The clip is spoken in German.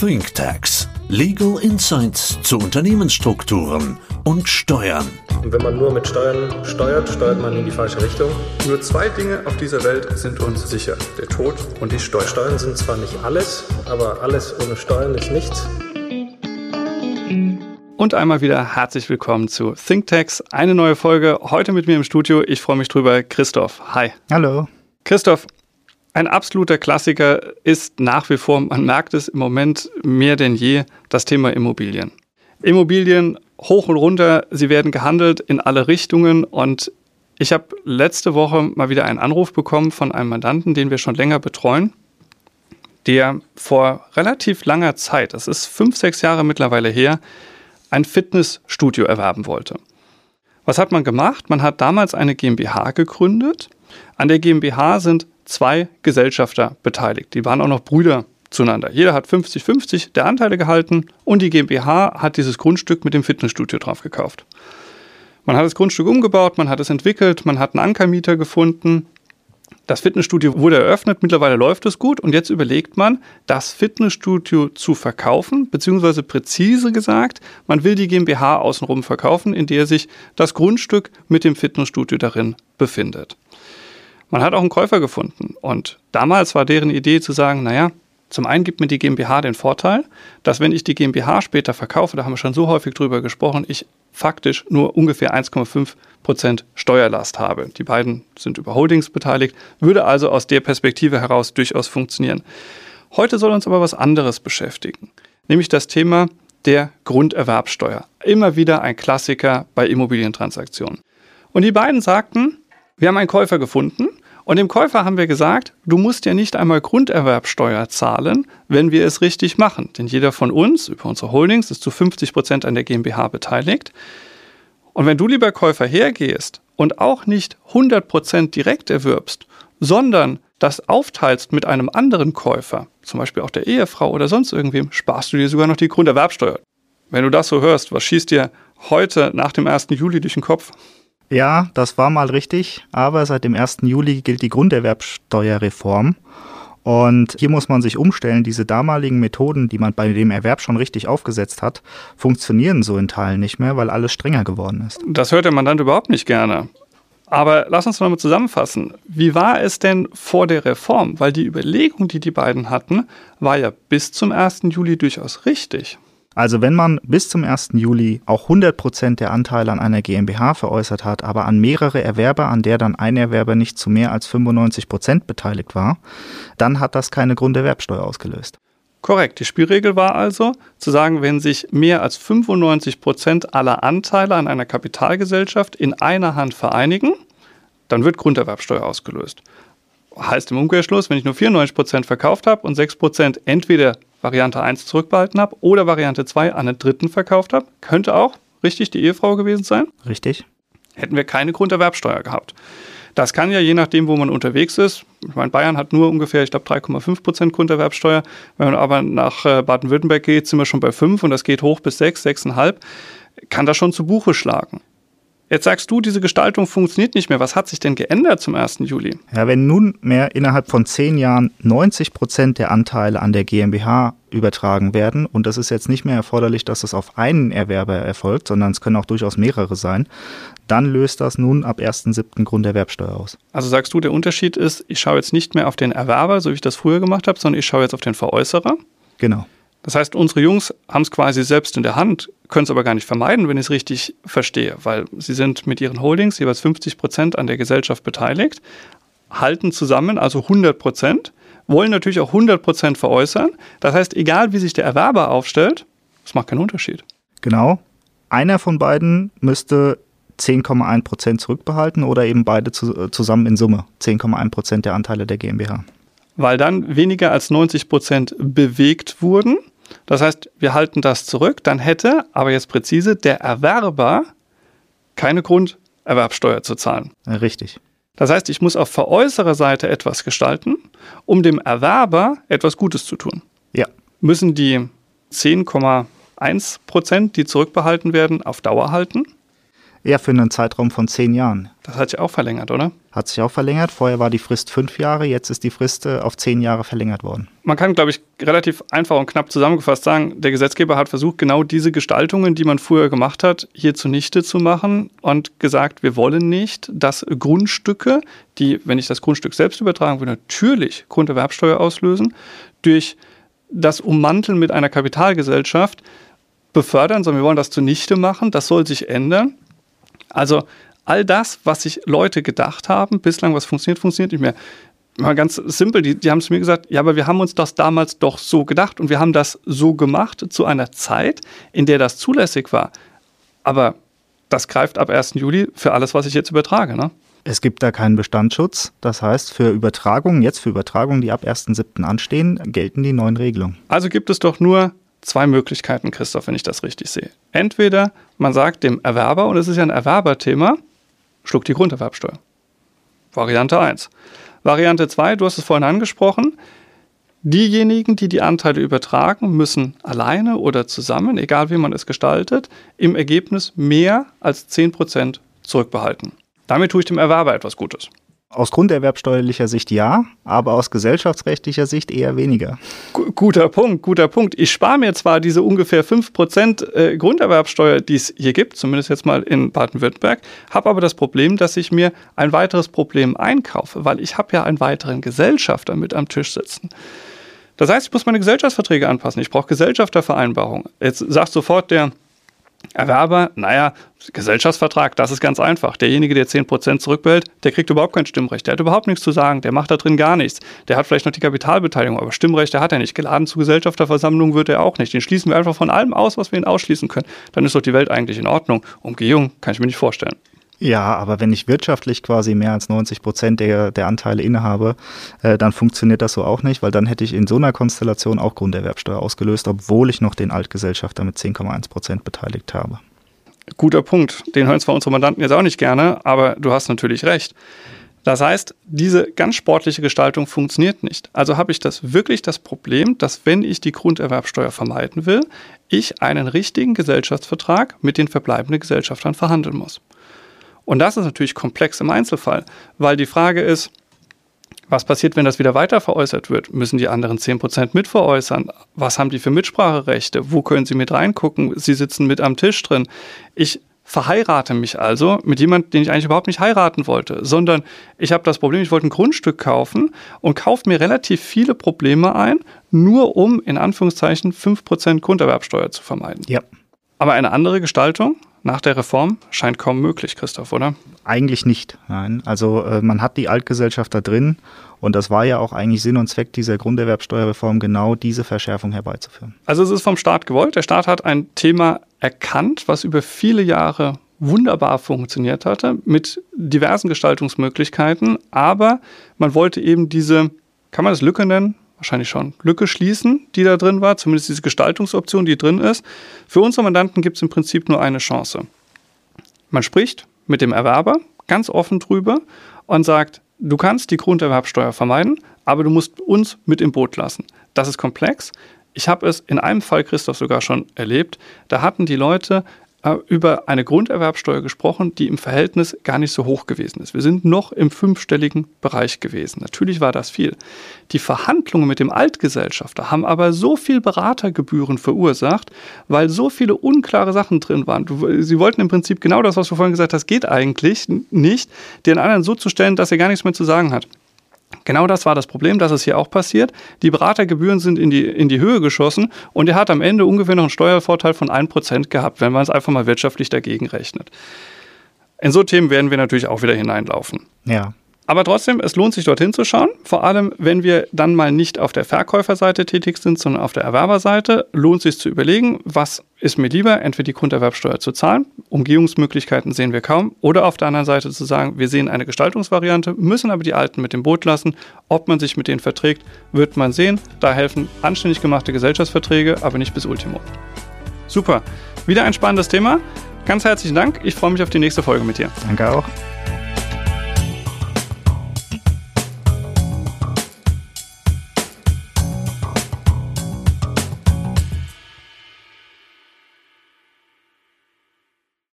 ThinkTax. Legal Insights zu Unternehmensstrukturen und Steuern. Und wenn man nur mit Steuern steuert, steuert man in die falsche Richtung. Nur zwei Dinge auf dieser Welt sind uns sicher. Der Tod und die Steuern. Steuern sind zwar nicht alles, aber alles ohne Steuern ist nichts. Und einmal wieder herzlich willkommen zu ThinkTax. Eine neue Folge heute mit mir im Studio. Ich freue mich drüber. Christoph, hi. Hallo. Christoph, ein absoluter Klassiker ist nach wie vor, man merkt es im Moment mehr denn je, das Thema Immobilien. Immobilien hoch und runter, sie werden gehandelt in alle Richtungen und ich habe letzte Woche mal wieder einen Anruf bekommen von einem Mandanten, den wir schon länger betreuen, der vor relativ langer Zeit, das ist fünf, sechs Jahre mittlerweile her, ein Fitnessstudio erwerben wollte. Was hat man gemacht? Man hat damals eine GmbH gegründet. An der GmbH sind zwei Gesellschafter beteiligt. Die waren auch noch Brüder zueinander. Jeder hat 50-50 der Anteile gehalten und die GmbH hat dieses Grundstück mit dem Fitnessstudio drauf gekauft. Man hat das Grundstück umgebaut, man hat es entwickelt, man hat einen Ankermieter gefunden. Das Fitnessstudio wurde eröffnet, mittlerweile läuft es gut und jetzt überlegt man, das Fitnessstudio zu verkaufen, beziehungsweise präzise gesagt, man will die GmbH außenrum verkaufen, in der sich das Grundstück mit dem Fitnessstudio darin befindet. Man hat auch einen Käufer gefunden. Und damals war deren Idee zu sagen, naja, zum einen gibt mir die GmbH den Vorteil, dass wenn ich die GmbH später verkaufe, da haben wir schon so häufig drüber gesprochen, ich faktisch nur ungefähr 1,5 Prozent Steuerlast habe. Die beiden sind über Holdings beteiligt, würde also aus der Perspektive heraus durchaus funktionieren. Heute soll uns aber was anderes beschäftigen, nämlich das Thema der Grunderwerbsteuer. Immer wieder ein Klassiker bei Immobilientransaktionen. Und die beiden sagten, wir haben einen Käufer gefunden und dem Käufer haben wir gesagt, du musst ja nicht einmal Grunderwerbsteuer zahlen, wenn wir es richtig machen. Denn jeder von uns über unsere Holdings ist zu 50 Prozent an der GmbH beteiligt. Und wenn du, lieber Käufer, hergehst und auch nicht 100 Prozent direkt erwirbst, sondern das aufteilst mit einem anderen Käufer, zum Beispiel auch der Ehefrau oder sonst irgendwem, sparst du dir sogar noch die Grunderwerbsteuer. Wenn du das so hörst, was schießt dir heute nach dem 1. Juli durch den Kopf? Ja, das war mal richtig, aber seit dem 1. Juli gilt die Grunderwerbsteuerreform. Und hier muss man sich umstellen. Diese damaligen Methoden, die man bei dem Erwerb schon richtig aufgesetzt hat, funktionieren so in Teilen nicht mehr, weil alles strenger geworden ist. Das hört der Mandant überhaupt nicht gerne. Aber lass uns mal zusammenfassen. Wie war es denn vor der Reform? Weil die Überlegung, die die beiden hatten, war ja bis zum 1. Juli durchaus richtig. Also wenn man bis zum 1. Juli auch 100 Prozent der Anteile an einer GmbH veräußert hat, aber an mehrere Erwerber, an der dann ein Erwerber nicht zu mehr als 95 Prozent beteiligt war, dann hat das keine Grunderwerbsteuer ausgelöst. Korrekt. Die Spielregel war also zu sagen, wenn sich mehr als 95 Prozent aller Anteile an einer Kapitalgesellschaft in einer Hand vereinigen, dann wird Grunderwerbsteuer ausgelöst. Heißt im Umkehrschluss, wenn ich nur 94 Prozent verkauft habe und 6 Prozent entweder Variante 1 zurückbehalten habe oder Variante 2 an den dritten verkauft habe. Könnte auch richtig die Ehefrau gewesen sein. Richtig. Hätten wir keine Grunderwerbsteuer gehabt. Das kann ja je nachdem, wo man unterwegs ist. Ich meine, Bayern hat nur ungefähr, ich glaube, 3,5 Prozent Grunderwerbsteuer. Wenn man aber nach äh, Baden-Württemberg geht, sind wir schon bei 5 und das geht hoch bis 6, 6,5. Kann das schon zu Buche schlagen. Jetzt sagst du, diese Gestaltung funktioniert nicht mehr. Was hat sich denn geändert zum 1. Juli? Ja, wenn nunmehr innerhalb von zehn Jahren 90 Prozent der Anteile an der GmbH übertragen werden, und das ist jetzt nicht mehr erforderlich, dass das auf einen Erwerber erfolgt, sondern es können auch durchaus mehrere sein, dann löst das nun ab 1.7. Grunderwerbsteuer aus. Also sagst du, der Unterschied ist, ich schaue jetzt nicht mehr auf den Erwerber, so wie ich das früher gemacht habe, sondern ich schaue jetzt auf den Veräußerer? Genau. Das heißt, unsere Jungs haben es quasi selbst in der Hand, können es aber gar nicht vermeiden, wenn ich es richtig verstehe, weil sie sind mit ihren Holdings jeweils 50 Prozent an der Gesellschaft beteiligt, halten zusammen, also 100 Prozent, wollen natürlich auch 100 Prozent veräußern. Das heißt, egal wie sich der Erwerber aufstellt, es macht keinen Unterschied. Genau. Einer von beiden müsste 10,1 Prozent zurückbehalten oder eben beide zu, äh, zusammen in Summe 10,1 Prozent der Anteile der GmbH. Weil dann weniger als 90 Prozent bewegt wurden. Das heißt, wir halten das zurück, dann hätte, aber jetzt präzise, der Erwerber keine Grunderwerbsteuer zu zahlen. Richtig. Das heißt, ich muss auf Veräußererseite etwas gestalten, um dem Erwerber etwas Gutes zu tun. Ja. Müssen die 10,1 Prozent, die zurückbehalten werden, auf Dauer halten? Eher für einen Zeitraum von zehn Jahren. Das hat sich auch verlängert, oder? Hat sich auch verlängert. Vorher war die Frist fünf Jahre, jetzt ist die Frist äh, auf zehn Jahre verlängert worden. Man kann, glaube ich, relativ einfach und knapp zusammengefasst sagen, der Gesetzgeber hat versucht, genau diese Gestaltungen, die man früher gemacht hat, hier zunichte zu machen und gesagt, wir wollen nicht, dass Grundstücke, die, wenn ich das Grundstück selbst übertragen will, natürlich Grunderwerbsteuer auslösen, durch das Ummanteln mit einer Kapitalgesellschaft befördern, sondern wir wollen das zunichte machen. Das soll sich ändern. Also all das, was sich Leute gedacht haben, bislang, was funktioniert, funktioniert nicht mehr. Mal ganz simpel, die, die haben zu mir gesagt, ja, aber wir haben uns das damals doch so gedacht und wir haben das so gemacht zu einer Zeit, in der das zulässig war. Aber das greift ab 1. Juli für alles, was ich jetzt übertrage. Ne? Es gibt da keinen Bestandsschutz. Das heißt, für Übertragungen, jetzt für Übertragungen, die ab 1.7. anstehen, gelten die neuen Regelungen. Also gibt es doch nur zwei Möglichkeiten, Christoph, wenn ich das richtig sehe. Entweder man sagt dem Erwerber, und es ist ja ein Erwerberthema, schluck die Grunderwerbsteuer. Variante 1. Variante 2, du hast es vorhin angesprochen, diejenigen, die die Anteile übertragen, müssen alleine oder zusammen, egal wie man es gestaltet, im Ergebnis mehr als 10% zurückbehalten. Damit tue ich dem Erwerber etwas Gutes. Aus grunderwerbsteuerlicher Sicht ja, aber aus gesellschaftsrechtlicher Sicht eher weniger. Guter Punkt, guter Punkt. Ich spare mir zwar diese ungefähr 5% äh, Grunderwerbsteuer, die es hier gibt, zumindest jetzt mal in Baden-Württemberg, habe aber das Problem, dass ich mir ein weiteres Problem einkaufe, weil ich habe ja einen weiteren Gesellschafter mit am Tisch sitzen. Das heißt, ich muss meine Gesellschaftsverträge anpassen. Ich brauche Gesellschaftervereinbarungen. Jetzt sagt sofort der Erwerber, naja, Gesellschaftsvertrag, das ist ganz einfach. Derjenige, der 10% zurückbehält, der kriegt überhaupt kein Stimmrecht. Der hat überhaupt nichts zu sagen. Der macht da drin gar nichts. Der hat vielleicht noch die Kapitalbeteiligung, aber Stimmrecht, der hat er nicht. Geladen zu Gesellschafterversammlungen wird er auch nicht. Den schließen wir einfach von allem aus, was wir ihn ausschließen können. Dann ist doch die Welt eigentlich in Ordnung. Umgehung kann ich mir nicht vorstellen. Ja, aber wenn ich wirtschaftlich quasi mehr als 90 Prozent der, der Anteile innehabe, äh, dann funktioniert das so auch nicht, weil dann hätte ich in so einer Konstellation auch Grunderwerbsteuer ausgelöst, obwohl ich noch den Altgesellschafter mit 10,1 Prozent beteiligt habe. Guter Punkt. Den hören zwar unsere Mandanten jetzt auch nicht gerne, aber du hast natürlich recht. Das heißt, diese ganz sportliche Gestaltung funktioniert nicht. Also habe ich das wirklich das Problem, dass wenn ich die Grunderwerbsteuer vermeiden will, ich einen richtigen Gesellschaftsvertrag mit den verbleibenden Gesellschaftern verhandeln muss. Und das ist natürlich komplex im Einzelfall, weil die Frage ist, was passiert, wenn das wieder weiter veräußert wird? Müssen die anderen 10% mitveräußern? Was haben die für Mitspracherechte? Wo können sie mit reingucken? Sie sitzen mit am Tisch drin. Ich verheirate mich also mit jemandem, den ich eigentlich überhaupt nicht heiraten wollte, sondern ich habe das Problem, ich wollte ein Grundstück kaufen und kaufe mir relativ viele Probleme ein, nur um in Anführungszeichen 5% Grunderwerbsteuer zu vermeiden. Ja. Aber eine andere Gestaltung nach der Reform scheint kaum möglich, Christoph, oder? Eigentlich nicht, nein. Also äh, man hat die Altgesellschaft da drin und das war ja auch eigentlich Sinn und Zweck dieser Grunderwerbsteuerreform, genau diese Verschärfung herbeizuführen. Also es ist vom Staat gewollt. Der Staat hat ein Thema erkannt, was über viele Jahre wunderbar funktioniert hatte, mit diversen Gestaltungsmöglichkeiten, aber man wollte eben diese, kann man das Lücke nennen? Wahrscheinlich schon, Lücke schließen, die da drin war, zumindest diese Gestaltungsoption, die drin ist. Für unsere Mandanten gibt es im Prinzip nur eine Chance. Man spricht mit dem Erwerber ganz offen drüber und sagt, du kannst die Grunderwerbsteuer vermeiden, aber du musst uns mit im Boot lassen. Das ist komplex. Ich habe es in einem Fall, Christoph, sogar schon erlebt. Da hatten die Leute über eine Grunderwerbsteuer gesprochen, die im Verhältnis gar nicht so hoch gewesen ist. Wir sind noch im fünfstelligen Bereich gewesen. Natürlich war das viel. Die Verhandlungen mit dem Altgesellschafter haben aber so viel Beratergebühren verursacht, weil so viele unklare Sachen drin waren. Sie wollten im Prinzip genau das, was du vorhin gesagt hast, geht eigentlich nicht, den anderen so zu stellen, dass er gar nichts mehr zu sagen hat. Genau das war das Problem, dass es hier auch passiert. Die Beratergebühren sind in die, in die Höhe geschossen und er hat am Ende ungefähr noch einen Steuervorteil von 1% gehabt, wenn man es einfach mal wirtschaftlich dagegen rechnet. In so Themen werden wir natürlich auch wieder hineinlaufen. Ja. Aber trotzdem, es lohnt sich dorthin zu schauen. Vor allem, wenn wir dann mal nicht auf der Verkäuferseite tätig sind, sondern auf der Erwerberseite, lohnt sich zu überlegen, was ist mir lieber, entweder die Grunderwerbsteuer zu zahlen, Umgehungsmöglichkeiten sehen wir kaum, oder auf der anderen Seite zu sagen, wir sehen eine Gestaltungsvariante, müssen aber die Alten mit dem Boot lassen. Ob man sich mit denen verträgt, wird man sehen. Da helfen anständig gemachte Gesellschaftsverträge, aber nicht bis Ultimo. Super. Wieder ein spannendes Thema. Ganz herzlichen Dank. Ich freue mich auf die nächste Folge mit dir. Danke auch.